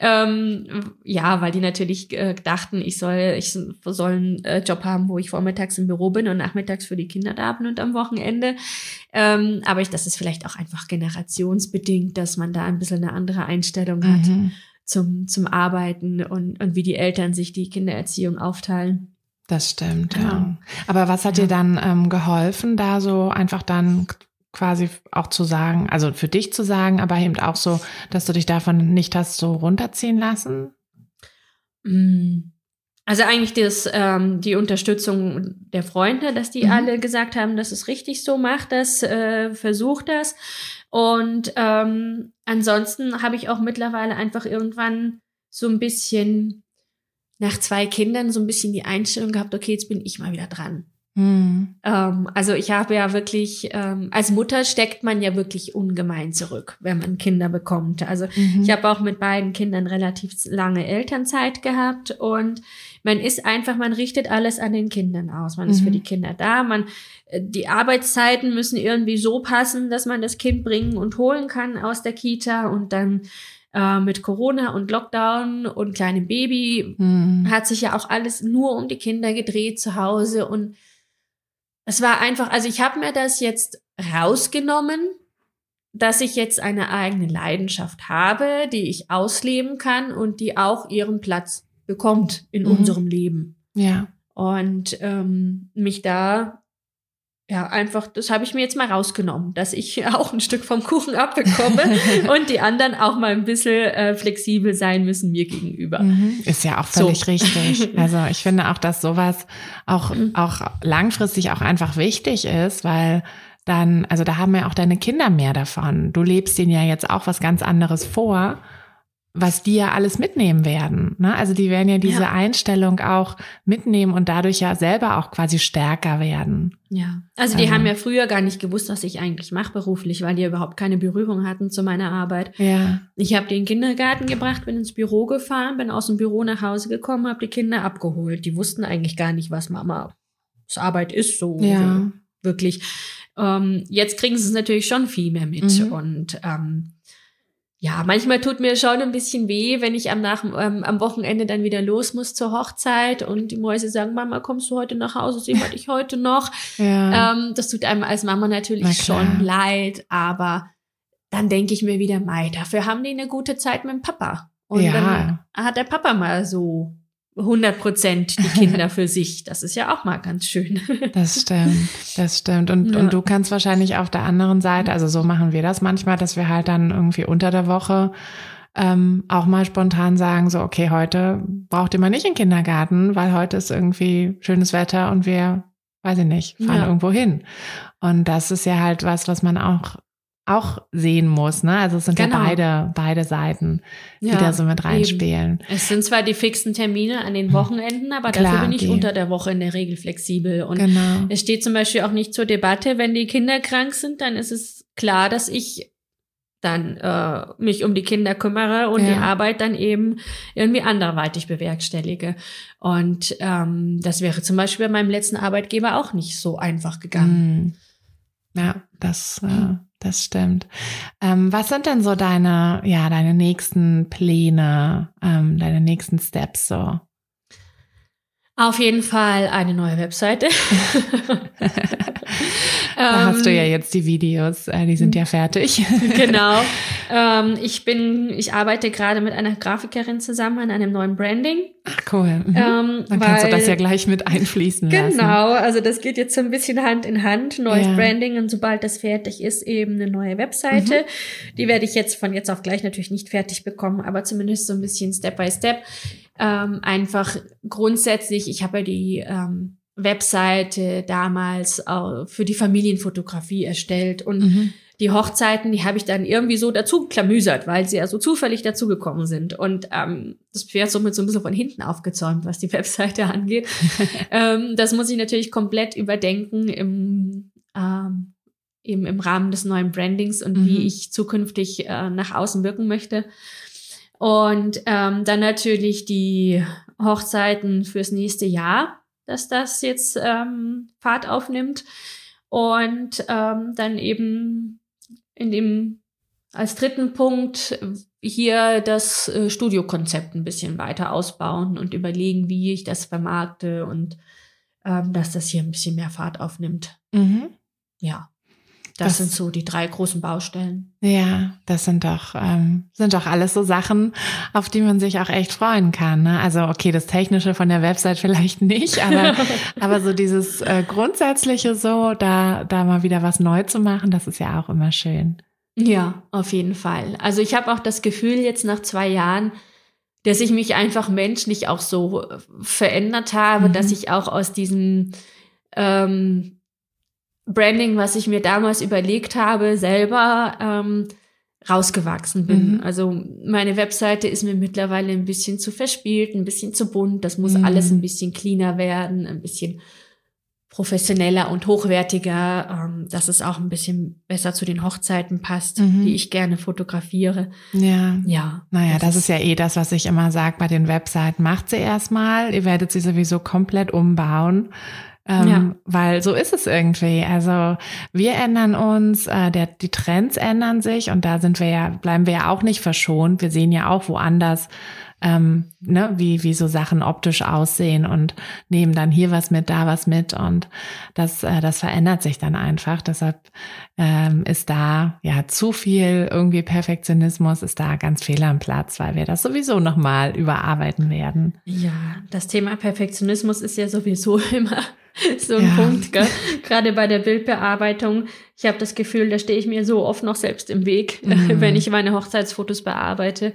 ähm, ja, weil die natürlich äh, dachten, ich soll, ich soll einen äh, Job haben, wo ich vormittags im Büro bin und nachmittags für die Kinder da bin und am Wochenende. Ähm, aber ich, das ist vielleicht auch einfach generationsbedingt, dass man da ein bisschen eine andere Einstellung hat mhm. zum, zum Arbeiten und, und wie die Eltern sich die Kindererziehung aufteilen. Das stimmt, ja. ja. Aber was hat ja. dir dann ähm, geholfen, da so einfach dann quasi auch zu sagen, also für dich zu sagen, aber eben auch so, dass du dich davon nicht hast so runterziehen lassen? Mm. Also eigentlich das, ähm, die Unterstützung der Freunde, dass die mhm. alle gesagt haben, dass es richtig so macht, das, äh, versucht das. Und ähm, ansonsten habe ich auch mittlerweile einfach irgendwann so ein bisschen nach zwei Kindern so ein bisschen die Einstellung gehabt, okay, jetzt bin ich mal wieder dran. Mhm. Ähm, also ich habe ja wirklich, ähm, als Mutter steckt man ja wirklich ungemein zurück, wenn man Kinder bekommt. Also mhm. ich habe auch mit beiden Kindern relativ lange Elternzeit gehabt und man ist einfach, man richtet alles an den Kindern aus. Man mhm. ist für mhm. die Kinder da. Man, äh, die Arbeitszeiten müssen irgendwie so passen, dass man das Kind bringen und holen kann aus der Kita und dann äh, mit Corona und Lockdown und kleinem Baby mhm. hat sich ja auch alles nur um die Kinder gedreht zu Hause und es war einfach, also ich habe mir das jetzt rausgenommen, dass ich jetzt eine eigene Leidenschaft habe, die ich ausleben kann und die auch ihren Platz bekommt in mhm. unserem Leben. Ja. Und ähm, mich da ja, einfach, das habe ich mir jetzt mal rausgenommen, dass ich (laughs) auch ein Stück vom Kuchen abbekomme (laughs) und die anderen auch mal ein bisschen äh, flexibel sein müssen mir gegenüber. Mhm. Ist ja auch völlig so. richtig. (laughs) Also ich finde auch, dass sowas auch, mhm. auch langfristig auch einfach wichtig ist, weil dann, also da haben ja auch deine Kinder mehr davon. Du lebst denen ja jetzt auch was ganz anderes vor was die ja alles mitnehmen werden. Ne? Also die werden ja diese ja. Einstellung auch mitnehmen und dadurch ja selber auch quasi stärker werden. Ja, also die also. haben ja früher gar nicht gewusst, was ich eigentlich mache beruflich, weil die überhaupt keine Berührung hatten zu meiner Arbeit. Ja. Ich habe die in den Kindergarten gebracht, bin ins Büro gefahren, bin aus dem Büro nach Hause gekommen, habe die Kinder abgeholt. Die wussten eigentlich gar nicht, was Mama Arbeit ist so. Ja. Wirklich. Ähm, jetzt kriegen sie es natürlich schon viel mehr mit mhm. und ähm, ja, manchmal tut mir schon ein bisschen weh, wenn ich am, nach, ähm, am Wochenende dann wieder los muss zur Hochzeit und die Mäuse sagen, Mama, kommst du heute nach Hause? Sehen wir dich heute noch? Ja. Ähm, das tut einem als Mama natürlich schon leid, aber dann denke ich mir wieder, Mai, dafür haben die eine gute Zeit mit dem Papa. Und ja. dann hat der Papa mal so 100 Prozent die (laughs) Kinder für sich. Das ist ja auch mal ganz schön. (laughs) Das stimmt, das stimmt. Und, ja. und du kannst wahrscheinlich auf der anderen Seite, also so machen wir das manchmal, dass wir halt dann irgendwie unter der Woche ähm, auch mal spontan sagen, so, okay, heute braucht ihr mal nicht in den Kindergarten, weil heute ist irgendwie schönes Wetter und wir, weiß ich nicht, fahren ja. irgendwo hin. Und das ist ja halt was, was man auch auch sehen muss, ne? Also es sind genau. ja beide, beide Seiten, die ja, da so mit reinspielen. Eben. Es sind zwar die fixen Termine an den. Wochenenden, aber Klar, dafür bin ich die. unter der Woche in der Regel flexibel. Und genau. es steht zum Beispiel auch nicht zur Debatte, wenn die Kinder krank sind, dann ist es klar, dass ich dann äh, mich um die Kinder kümmere und ja. die Arbeit dann eben irgendwie anderweitig bewerkstellige. Und ähm, das wäre zum Beispiel bei meinem letzten Arbeitgeber auch nicht so einfach gegangen. Hm. Ja, das äh, das stimmt. Ähm, was sind denn so deine, ja, deine nächsten Pläne, ähm, deine nächsten Steps so? Auf jeden Fall eine neue Webseite. (laughs) (laughs) da hast du ja ähm, jetzt die Videos, äh, die sind ja fertig. (laughs) genau. Ähm, ich bin, ich arbeite gerade mit einer Grafikerin zusammen an einem neuen Branding. Ach cool. Mhm. Ähm, Dann kannst weil, du das ja gleich mit einfließen genau, lassen. Genau, also das geht jetzt so ein bisschen Hand in Hand, neues ja. Branding und sobald das fertig ist, eben eine neue Webseite. Mhm. Die werde ich jetzt von jetzt auf gleich natürlich nicht fertig bekommen, aber zumindest so ein bisschen Step by Step. Ähm, einfach grundsätzlich, ich habe ja die ähm, Webseite damals äh, für die Familienfotografie erstellt und mhm. die Hochzeiten, die habe ich dann irgendwie so dazu klamüsert, weil sie ja so zufällig dazugekommen sind. Und ähm, das Pferd somit so ein bisschen von hinten aufgezäumt, was die (laughs) Webseite angeht. (laughs) ähm, das muss ich natürlich komplett überdenken im, ähm, eben im Rahmen des neuen Brandings und mhm. wie ich zukünftig äh, nach außen wirken möchte. Und ähm, dann natürlich die Hochzeiten fürs nächste Jahr dass das jetzt ähm, Fahrt aufnimmt. Und ähm, dann eben in dem als dritten Punkt hier das äh, Studiokonzept ein bisschen weiter ausbauen und überlegen, wie ich das vermarkte und ähm, dass das hier ein bisschen mehr Fahrt aufnimmt. Mhm. Ja. Das, das, sind so die drei großen Baustellen. Ja, das sind doch, ähm, sind doch alles so Sachen, auf die man sich auch echt freuen kann. Ne? Also okay, das Technische von der Website (laughs) vielleicht nicht, aber, (laughs) aber so dieses äh, Grundsätzliche so, da, da mal wieder was neu zu machen, das ist ja auch immer schön. Ja, auf jeden Fall. Also ich habe auch das Gefühl jetzt nach zwei Jahren, dass ich mich einfach menschlich auch so verändert habe, mhm. dass ich auch aus diesem ähm, Branding, was ich mir damals überlegt habe, selber ähm, rausgewachsen bin. Mhm. Also meine Webseite ist mir mittlerweile ein bisschen zu verspielt, ein bisschen zu bunt. Das muss mhm. alles ein bisschen cleaner werden, ein bisschen professioneller und hochwertiger, ähm, dass es auch ein bisschen besser zu den Hochzeiten passt, mhm. die ich gerne fotografiere. Ja. Ja. Naja, das, das ist ja eh das, was ich immer sage bei den Webseiten. Macht sie erstmal. Ihr werdet sie sowieso komplett umbauen. Ähm, ja. Weil so ist es irgendwie. Also wir ändern uns, äh, der, die Trends ändern sich und da sind wir ja, bleiben wir ja auch nicht verschont. Wir sehen ja auch woanders, ähm, ne, wie, wie so Sachen optisch aussehen und nehmen dann hier was mit, da was mit und das, äh, das verändert sich dann einfach. Deshalb ähm, ist da ja zu viel irgendwie Perfektionismus, ist da ganz fehl am Platz, weil wir das sowieso nochmal überarbeiten werden. Ja, das Thema Perfektionismus ist ja sowieso (laughs) immer (laughs) so ein ja. Punkt, gell? (laughs) gerade bei der Bildbearbeitung. Ich habe das Gefühl, da stehe ich mir so oft noch selbst im Weg, (laughs) mhm. wenn ich meine Hochzeitsfotos bearbeite.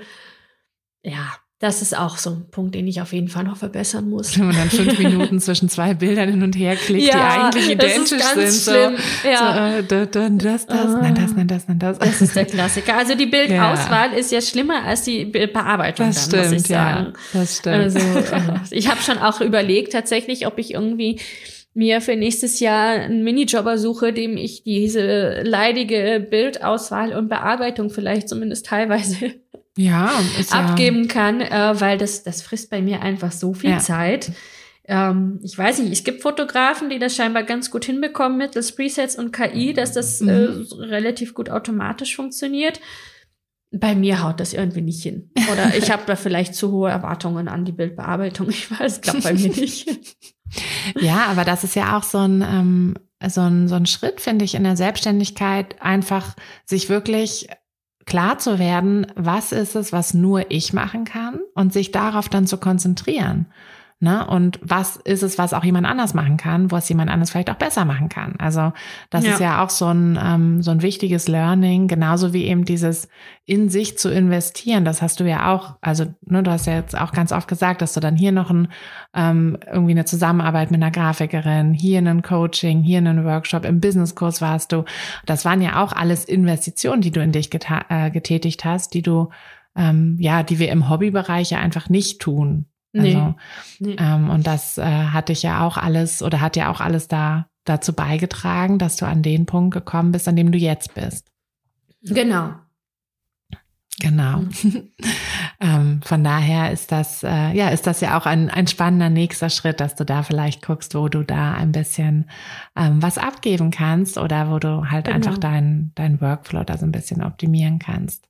Ja, das ist auch so ein Punkt, den ich auf jeden Fall noch verbessern muss. Wenn man dann fünf (laughs) Minuten zwischen zwei Bildern hin und her klickt, ja, die eigentlich identisch das ist ganz sind. Schlimm. So, ja. so äh, das, das, uh, nein, das, nein, das, nein, das. Das ist der Klassiker. Also die Bildauswahl ja. ist ja schlimmer als die Bildbearbeitung, das dann, stimmt, muss ich sagen. Ja, das stimmt. Also, äh, (laughs) ich habe schon auch überlegt, tatsächlich, ob ich irgendwie mir für nächstes Jahr einen Minijobber suche, dem ich diese leidige Bildauswahl und Bearbeitung vielleicht zumindest teilweise ja, abgeben ja. kann, äh, weil das, das frisst bei mir einfach so viel ja. Zeit. Ähm, ich weiß nicht, es gibt Fotografen, die das scheinbar ganz gut hinbekommen mittels Presets und KI, dass das mhm. äh, relativ gut automatisch funktioniert. Bei mir haut das irgendwie nicht hin. Oder (laughs) ich habe da vielleicht zu hohe Erwartungen an die Bildbearbeitung. Ich weiß, klappt bei mir nicht. (laughs) Ja, aber das ist ja auch so ein, ähm, so ein, so ein Schritt, finde ich, in der Selbstständigkeit, einfach sich wirklich klar zu werden, was ist es, was nur ich machen kann und sich darauf dann zu konzentrieren. Ne? Und was ist es, was auch jemand anders machen kann, was jemand anders vielleicht auch besser machen kann? Also das ja. ist ja auch so ein, ähm, so ein wichtiges Learning, genauso wie eben dieses in sich zu investieren. Das hast du ja auch, also ne, du hast ja jetzt auch ganz oft gesagt, dass du dann hier noch ein, ähm, irgendwie eine Zusammenarbeit mit einer Grafikerin, hier ein Coaching, hier einen Workshop, im Businesskurs warst du. Das waren ja auch alles Investitionen, die du in dich äh, getätigt hast, die du ähm, ja, die wir im Hobbybereich ja einfach nicht tun. Nee. Also, nee. Ähm, und das äh, hatte ich ja auch alles oder hat ja auch alles da dazu beigetragen, dass du an den Punkt gekommen bist, an dem du jetzt bist. Genau. Genau. Mhm. (laughs) ähm, von daher ist das, äh, ja, ist das ja auch ein, ein spannender nächster Schritt, dass du da vielleicht guckst, wo du da ein bisschen ähm, was abgeben kannst oder wo du halt genau. einfach deinen dein Workflow da so ein bisschen optimieren kannst.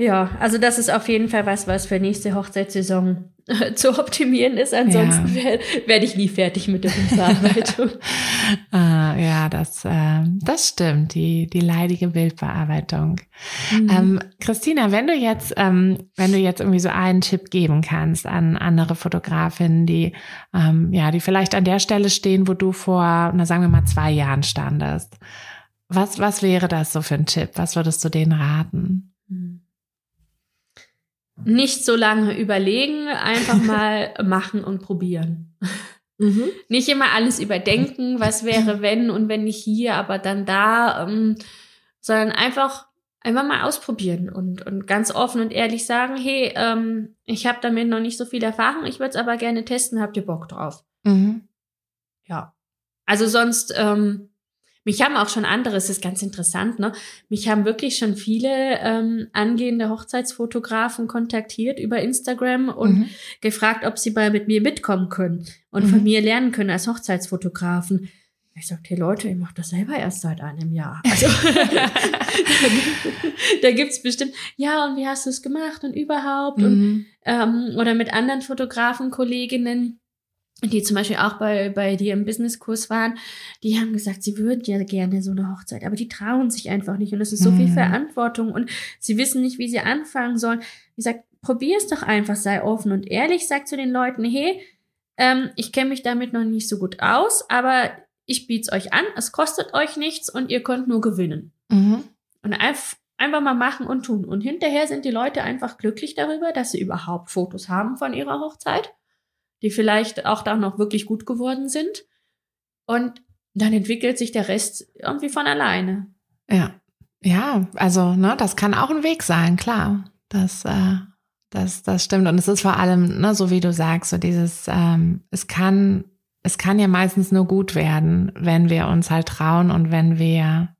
Ja, also das ist auf jeden Fall was, was für nächste Hochzeitssaison zu optimieren ist. Ansonsten ja. werde werd ich nie fertig mit der Bildbearbeitung. (laughs) ah, ja, das, äh, das stimmt, die, die leidige Bildbearbeitung. Mhm. Ähm, Christina, wenn du jetzt, ähm, wenn du jetzt irgendwie so einen Tipp geben kannst an andere Fotografinnen, die, ähm, ja, die vielleicht an der Stelle stehen, wo du vor, na sagen wir mal, zwei Jahren standest. Was, was wäre das so für ein Tipp? Was würdest du denen raten? Nicht so lange überlegen, einfach (laughs) mal machen und probieren. Mhm. Nicht immer alles überdenken, was wäre, wenn und wenn nicht hier, aber dann da, ähm, sondern einfach einfach mal ausprobieren und, und ganz offen und ehrlich sagen, hey, ähm, ich habe damit noch nicht so viel Erfahrung, ich würde es aber gerne testen, habt ihr Bock drauf? Mhm. Ja. Also sonst ähm, mich haben auch schon andere, es ist ganz interessant, ne? Mich haben wirklich schon viele ähm, angehende Hochzeitsfotografen kontaktiert über Instagram und mhm. gefragt, ob sie mal mit mir mitkommen können und mhm. von mir lernen können als Hochzeitsfotografen. Ich sagte, hey Leute, ich mache das selber erst seit einem Jahr. (laughs) Also, da gibt's bestimmt, ja, und wie hast du es gemacht und überhaupt? Mhm. Und, ähm, oder mit anderen Fotografen, Kolleginnen die zum Beispiel auch bei, bei dir im Businesskurs waren, die haben gesagt, sie würden ja gerne so eine Hochzeit, aber die trauen sich einfach nicht und es ist so viel mhm. Verantwortung und sie wissen nicht, wie sie anfangen sollen. Ich sag, probier es doch einfach, sei offen und ehrlich, sag zu den Leuten, hey, ähm, ich kenne mich damit noch nicht so gut aus, aber ich biete es euch an, es kostet euch nichts und ihr könnt nur gewinnen. Mhm. Und einfach, einfach mal machen und tun. Und hinterher sind die Leute einfach glücklich darüber, dass sie überhaupt Fotos haben von ihrer Hochzeit die vielleicht auch da noch wirklich gut geworden sind. Und dann entwickelt sich der Rest irgendwie von alleine. Ja, ja, also ne, das kann auch ein Weg sein, klar. Das, äh, das, das stimmt. Und es ist vor allem, ne, so wie du sagst, so dieses, ähm, es kann, es kann ja meistens nur gut werden, wenn wir uns halt trauen und wenn wir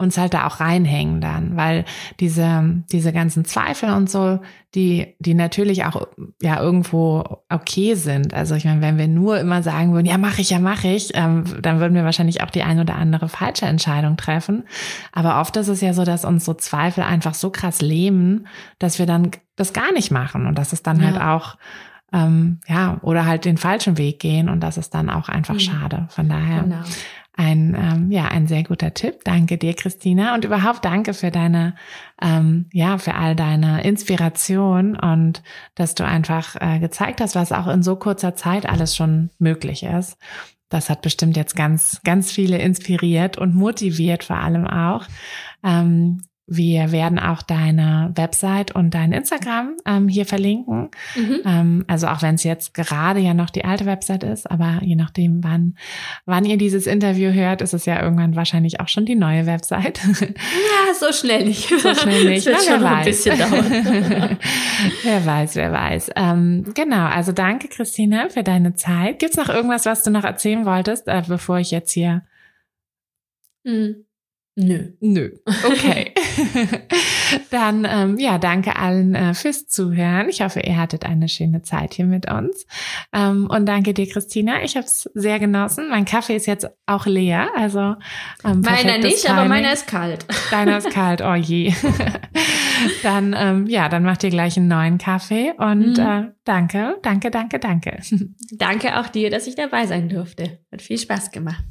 uns halt da auch reinhängen dann, weil diese, diese ganzen Zweifel und so, die, die natürlich auch ja irgendwo okay sind. Also ich meine, wenn wir nur immer sagen würden, ja, mache ich, ja, mache ich, ähm, dann würden wir wahrscheinlich auch die ein oder andere falsche Entscheidung treffen. Aber oft ist es ja so, dass uns so Zweifel einfach so krass lähmen, dass wir dann das gar nicht machen und dass es dann halt ja. halt auch ähm, ja, oder halt den falschen Weg gehen und das ist dann auch einfach mhm. schade. Von daher genau ein, ähm, ja, ein sehr guter Tipp. Danke dir, Christina. Und überhaupt danke für deine, ähm, ja, für all deine Inspiration und dass du einfach äh, gezeigt hast, was auch in so kurzer Zeit alles schon möglich ist. Das hat bestimmt jetzt ganz, ganz viele inspiriert und motiviert vor allem auch. Ähm, wir werden auch deine Website und dein Instagram ähm, hier verlinken. Mhm. Ähm, also auch wenn es jetzt gerade ja noch die alte Website ist, aber je nachdem, wann, wann ihr dieses Interview hört, ist es ja irgendwann wahrscheinlich auch schon die neue Website. Ja, so schnell nicht. So schnell nicht. (laughs) Das wird Na, wer weiß. (laughs) wer weiß, wer weiß. Ähm, genau, also danke, Christina, für deine Zeit. Gibt's noch irgendwas, was du noch erzählen wolltest, äh, bevor ich jetzt hier. Mhm. Nö. Nö. Okay. (laughs) (laughs) Dann ähm, ja, danke allen äh, fürs Zuhören. Ich hoffe, ihr hattet eine schöne Zeit hier mit uns. Ähm, und danke dir, Christina. Ich habe es sehr genossen. Mein Kaffee ist jetzt auch leer. Also ähm, meiner nicht, Timing. aber meiner ist kalt. (laughs) Deiner ist kalt. Oh je. (laughs) dann ähm, ja, dann macht ihr gleich einen neuen Kaffee und mhm. äh, danke, danke, danke, danke. danke auch dir, dass ich dabei sein durfte. Hat viel Spaß gemacht.